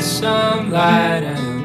sunlight and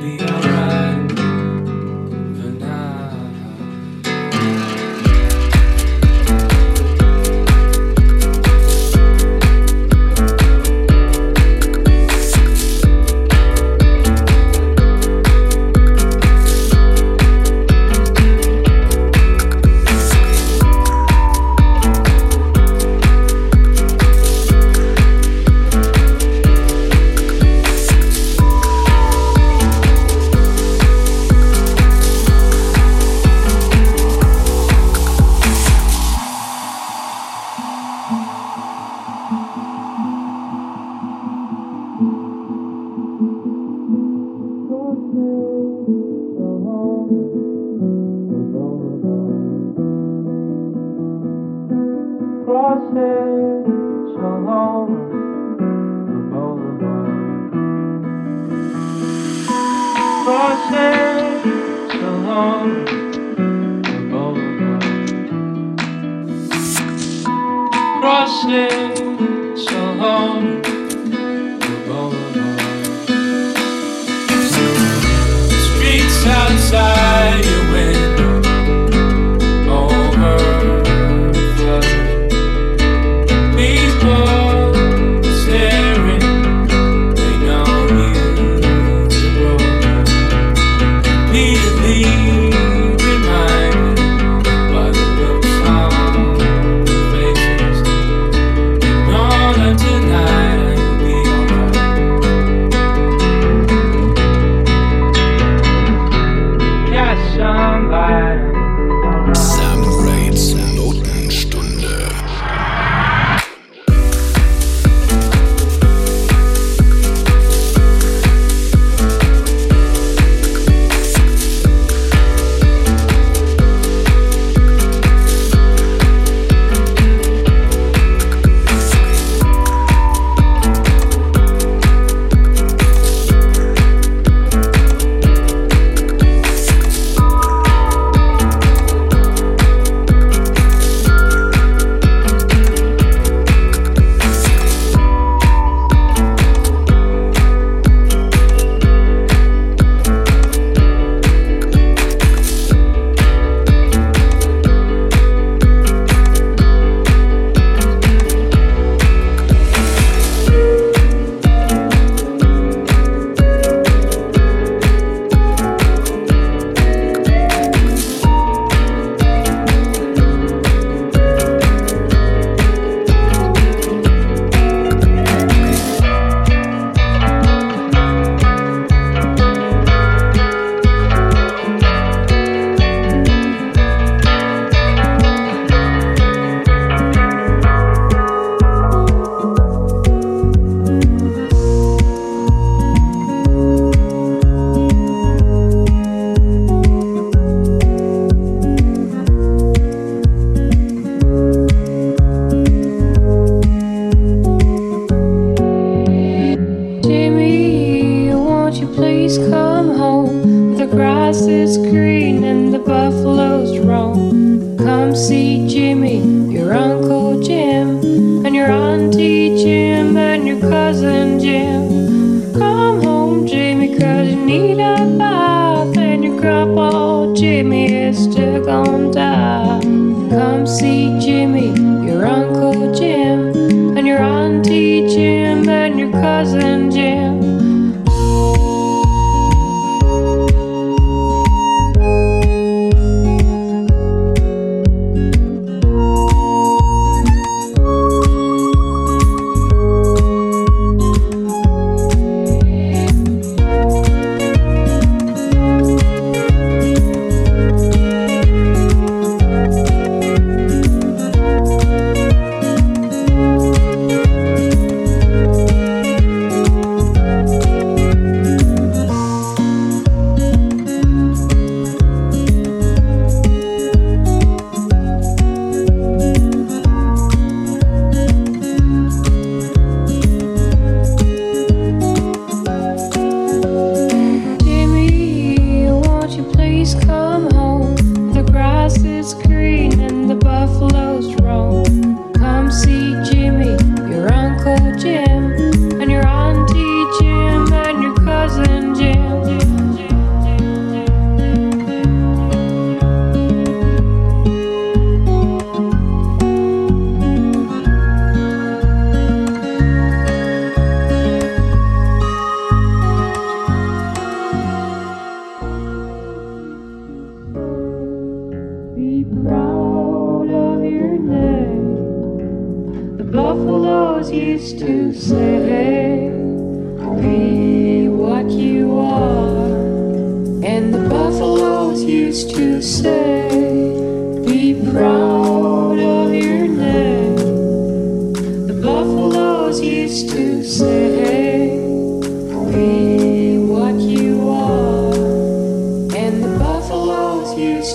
Jimmy.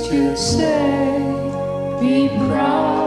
to say, be proud.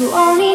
you only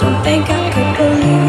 Don't think I could believe